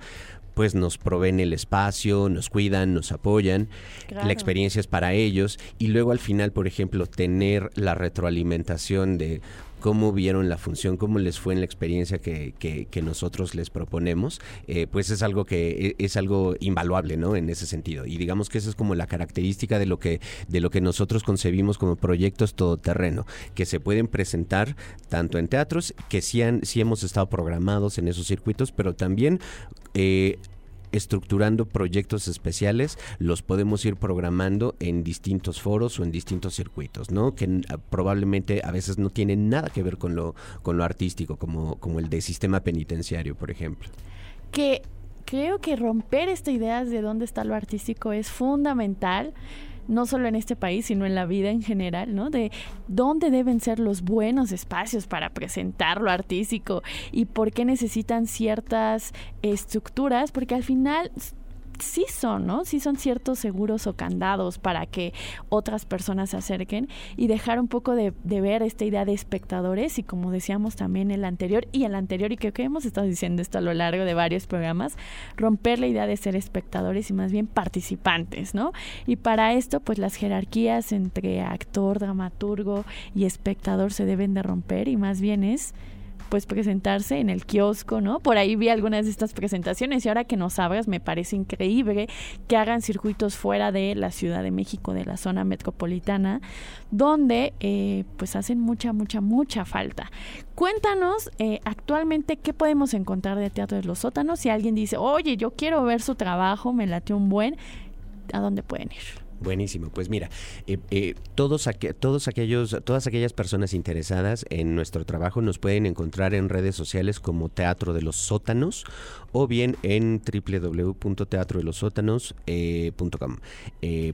pues nos proveen el espacio, nos cuidan, nos apoyan, la experiencia es para ellos y luego al final, por ejemplo, tener la retroalimentación de cómo vieron la función, cómo les fue en la experiencia que, que, nosotros les proponemos, eh, pues es algo que e, es algo invaluable, ¿no? En ese sentido. Y digamos que esa es como la característica de lo que, de lo que nosotros concebimos como proyectos todoterreno, que se pueden presentar tanto en teatros, que sí, han, sí hemos estado programados en esos circuitos, pero también eh, estructurando proyectos especiales, los podemos ir programando en distintos foros o en distintos circuitos, ¿no? Que probablemente a veces no tienen nada que ver con lo, con lo artístico, como, como el de sistema penitenciario, por ejemplo. Que creo que romper esta idea de dónde está lo artístico es fundamental no solo en este país, sino en la vida en general, ¿no? De dónde deben ser los buenos espacios para presentar lo artístico y por qué necesitan ciertas estructuras, porque al final sí son, ¿no? Sí son ciertos seguros o candados para que otras personas se acerquen y dejar un poco de, ver esta idea de espectadores y como decíamos también el anterior y el anterior y creo que hemos estado diciendo esto a lo largo de varios programas, romper la idea de ser espectadores y más bien participantes, ¿no? Y para esto pues las jerarquías entre actor, dramaturgo y espectador se deben de romper y más bien es pues presentarse en el kiosco, ¿no? Por ahí vi algunas de estas presentaciones y ahora que nos abras me parece increíble que hagan circuitos fuera de la Ciudad de México, de la zona metropolitana, donde eh, pues hacen mucha, mucha, mucha falta. Cuéntanos eh, actualmente qué podemos encontrar de Teatro de los Sótanos. Si alguien dice, oye, yo quiero ver su trabajo, me late un buen, ¿a dónde pueden ir? Buenísimo, pues mira, eh, eh, todos, todos aquellos, todas aquellas personas interesadas en nuestro trabajo nos pueden encontrar en redes sociales como Teatro de los Sótanos o bien en www.teatrodelosótanos.com.mx. Eh,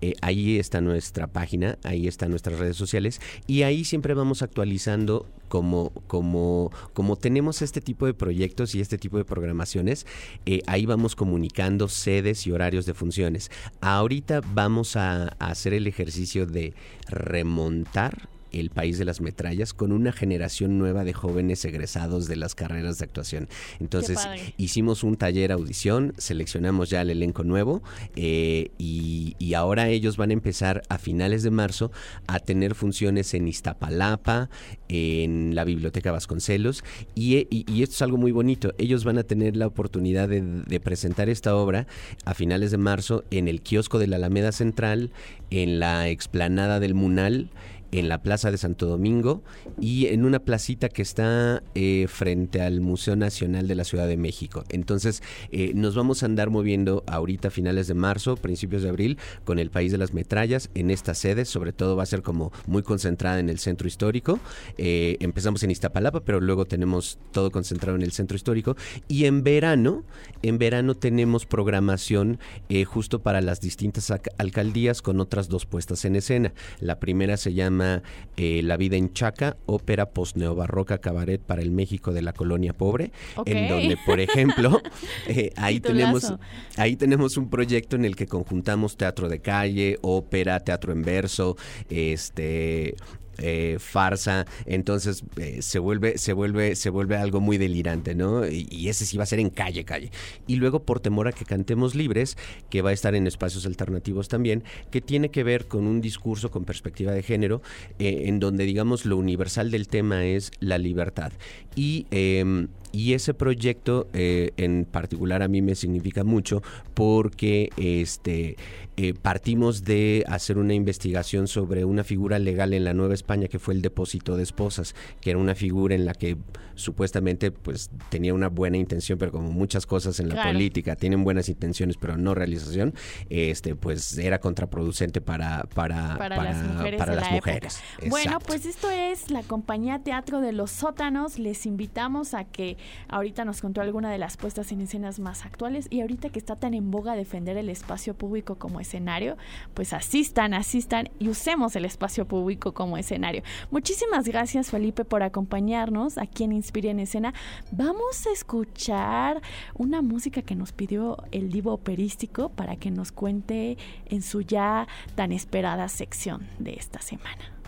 eh, ahí está nuestra página, ahí están nuestras redes sociales y ahí siempre vamos actualizando como, como, como tenemos este tipo de proyectos y este tipo de programaciones, eh, ahí vamos comunicando sedes y horarios de funciones. Ahorita vamos a hacer el ejercicio de remontar el País de las Metrallas con una generación nueva de jóvenes egresados de las carreras de actuación. Entonces hicimos un taller audición, seleccionamos ya el elenco nuevo eh, y, ahora ellos van a empezar a finales de marzo a tener funciones en Iztapalapa, en la Biblioteca Vasconcelos y, esto es algo muy bonito. Ellos van a tener la oportunidad de, de presentar esta obra a finales de marzo en el kiosco de la Alameda Central, en la explanada del Munal en la Plaza de Santo Domingo y en una placita que está eh, frente al Museo Nacional de la Ciudad de México. Entonces eh, nos vamos a andar moviendo ahorita a finales de marzo, principios de abril, con el País de las Metrallas en esta sede, sobre todo va a ser como muy concentrada en el centro histórico. Eh, empezamos en Iztapalapa, pero luego tenemos todo concentrado en el centro histórico y en verano, en verano tenemos programación justo para las distintas alcaldías con otras dos puestas en escena. La primera se llama eh, La vida en Chaca, ópera post-neobarroca cabaret para el México de la colonia pobre, en donde, por ejemplo, eh, ahí, tenemos, ahí tenemos un proyecto en el que conjuntamos teatro de calle, ópera, teatro en verso, este, eh, farsa, entonces eh, se vuelve, se vuelve, se vuelve algo muy delirante, ¿no? Y, ese sí va a ser en calle, calle. Y luego por temor a que cantemos libres, que va a estar en espacios alternativos también, que tiene que ver con un discurso con perspectiva de género, eh, en donde digamos lo universal del tema es la libertad. Y em, y ese proyecto eh, en particular a mí me significa mucho porque este, eh, partimos de hacer una investigación sobre una figura legal en la Nueva España que fue el depósito de esposas, que era una figura en la que supuestamente pues tenía una buena intención, pero como muchas cosas en la política tienen buenas intenciones pero no realización, este pues era contraproducente para, para, para, las mujeres. Bueno, pues esto es la compañía Teatro de los Sótanos. Les invitamos a que ahorita nos contó alguna de las puestas en escenas más actuales y ahorita que está tan en boga defender el espacio público como escenario, pues asistan, asistan y usemos el espacio público como escenario. Muchísimas gracias Felipe por acompañarnos aquí en Inspire en Escena. Vamos a escuchar una música que nos pidió el divo operístico para que nos cuente en su ya tan esperada sección de esta semana.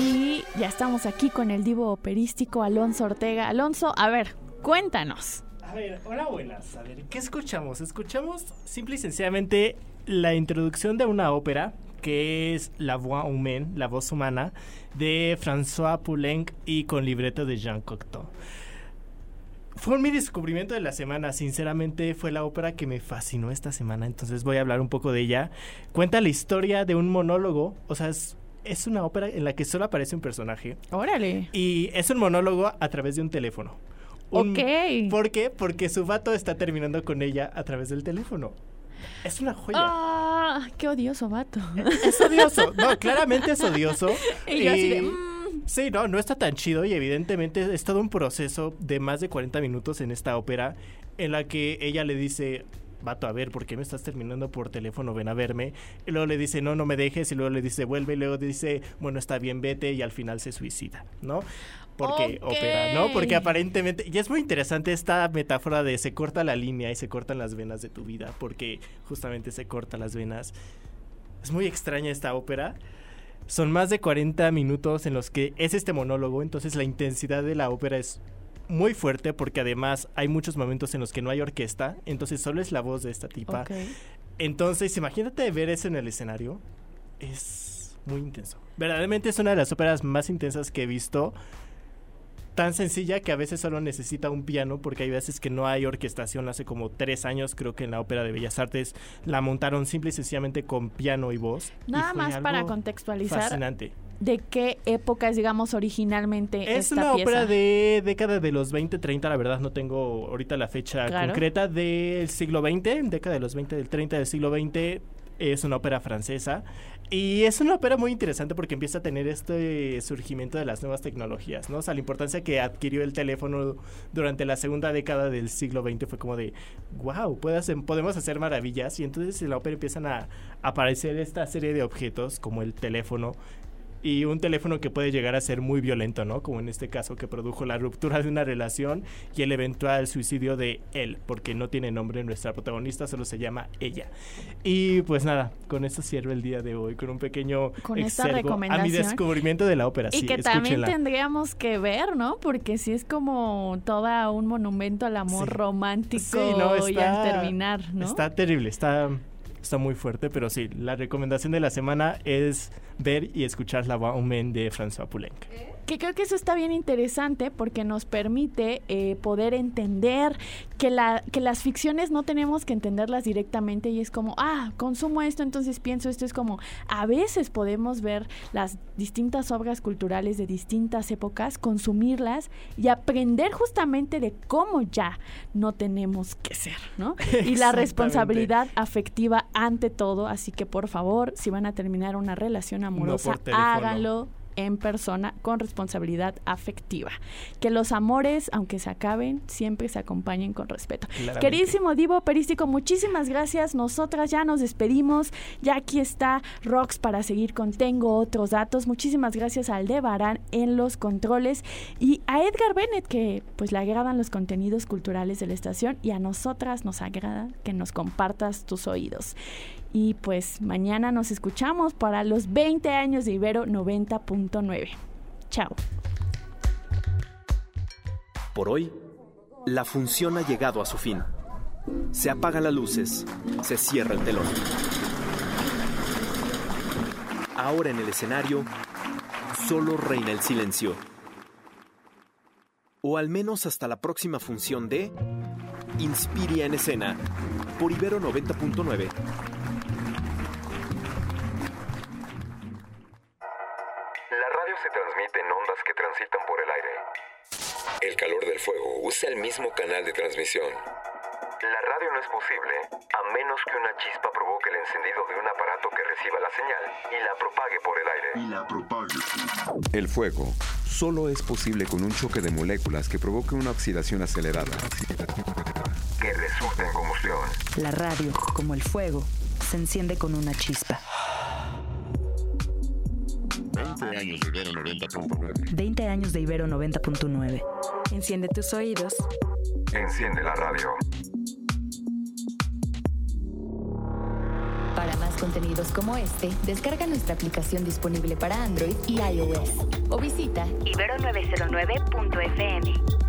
Y ya estamos aquí con el divo operístico Alonso Ortega. Alonso, a ver, cuéntanos. A ver, hola buenas. A ver, ¿qué escuchamos? Escuchamos simple y sencillamente la introducción de una ópera que es La Voix Humaine, la voz humana, de François Poulenc y con libreto de Jean Cocteau. Fue mi descubrimiento de la semana, sinceramente fue la ópera que me fascinó esta semana, entonces voy a hablar un poco de ella. Cuenta la historia de un monólogo, o sea, es, es una ópera en la que solo aparece un personaje. Órale. Y es un monólogo a través de un teléfono. Un- Ok. ¿Por qué? Porque su vato está terminando con ella a través del teléfono. Es una joya. Ah, qué odioso vato. Es odioso. No, claramente es odioso. Y yo así de, "Mm". Sí, no, no está tan chido y evidentemente es todo un proceso de más de 40 minutos en esta ópera en la que ella le dice, vato, a ver, ¿por qué me estás terminando por teléfono? Ven a verme. Y luego le dice, no, no me dejes. Y luego le dice, vuelve. Y luego dice, bueno, está bien, vete. Y al final se suicida, ¿no? Porque Ok. ópera, ¿no? Porque aparentemente, y es muy interesante esta metáfora de se corta la línea y se cortan las venas de tu vida, porque justamente se cortan las venas. Es muy extraña esta ópera. Son más de 40 minutos en los que es este monólogo, entonces la intensidad de la ópera es muy fuerte porque además hay muchos momentos en los que no hay orquesta, entonces solo es la voz de esta tipa. Entonces, imagínate ver eso en el escenario. Es muy intenso. Verdaderamente es una de las óperas más intensas que he visto. Tan sencilla que a veces solo necesita un piano porque hay veces que no hay orquestación. Hace como tres años creo que en la Ópera de Bellas Artes la montaron simple y sencillamente con piano y voz. Nada más para contextualizar Fascinante. De qué época es, digamos, originalmente Es esta una pieza. ópera de década de los 20, 30, la verdad no tengo ahorita la fecha Claro. concreta del siglo XX, década de los 20, del 30 del siglo XX. Es una ópera francesa y es una ópera muy interesante porque empieza a tener este surgimiento de las nuevas tecnologías, ¿no? O sea, la importancia que adquirió el teléfono durante la segunda década del siglo XX fue como de, wow, podemos hacer maravillas y entonces en la ópera empiezan a aparecer esta serie de objetos como el teléfono y un teléfono que puede llegar a ser muy violento, ¿no? Como en este caso que produjo la ruptura de una relación y el eventual suicidio de él, porque no tiene nombre nuestra protagonista, solo se llama ella. Y pues nada, con eso cierro el día de hoy, con un pequeño Con esta exergo a mi recomendación. descubrimiento de la ópera. Y sí, que también tendríamos que ver, ¿no? Porque sí es como toda un monumento al amor Sí. romántico Sí, no, y está- al terminar, ¿no? Está terrible, está, está muy fuerte, pero sí, la recomendación de la semana es ver y escuchar la Humaine de François Poulenc. Que creo que eso está bien interesante porque nos permite eh, poder entender que, la, que las ficciones no tenemos que entenderlas directamente y es como, ah, consumo esto, entonces pienso esto. Es como, a veces podemos ver las distintas obras culturales de distintas épocas, consumirlas y aprender justamente de cómo ya no tenemos que ser, ¿no? Y la responsabilidad afectiva ante todo. Así que por favor, si van a terminar una relación amorosa, teléfono. háganlo en persona con responsabilidad afectiva. Que los amores, aunque se acaben, siempre se acompañen con respeto. Claramente. Queridísimo Divo Perístico, muchísimas gracias. Nosotras ya nos despedimos. Ya aquí está Rox para seguir con Tengo otros datos. Muchísimas gracias a Aldebarán en los controles y a Edgar Bennett que pues le agradan los contenidos culturales de la estación y a nosotras nos agrada que nos compartas tus oídos. Y pues mañana nos escuchamos para los 20 años de Ibero 90.9. Chao. Por hoy, la función ha llegado a su fin. Se apagan las luces, se cierra el telón. Ahora en el escenario, solo reina el silencio. O al menos hasta la próxima función de Inspiria en escena, por Ibero 90.9. usa el mismo canal de transmisión. La radio no es posible a menos que una chispa provoque el encendido de un aparato que reciba la señal y la propague por el aire. Y la propague. El fuego solo es posible con un choque de moléculas que provoque una oxidación acelerada. Que resulte en combustión. La radio, como el fuego, se enciende con una chispa. 20 años de Ibero 90.9. 20 años de Ibero 90.9. Enciende tus oídos. Enciende la radio. Para más contenidos como este, descarga nuestra aplicación disponible para Android y iOS o visita ibero909.fm.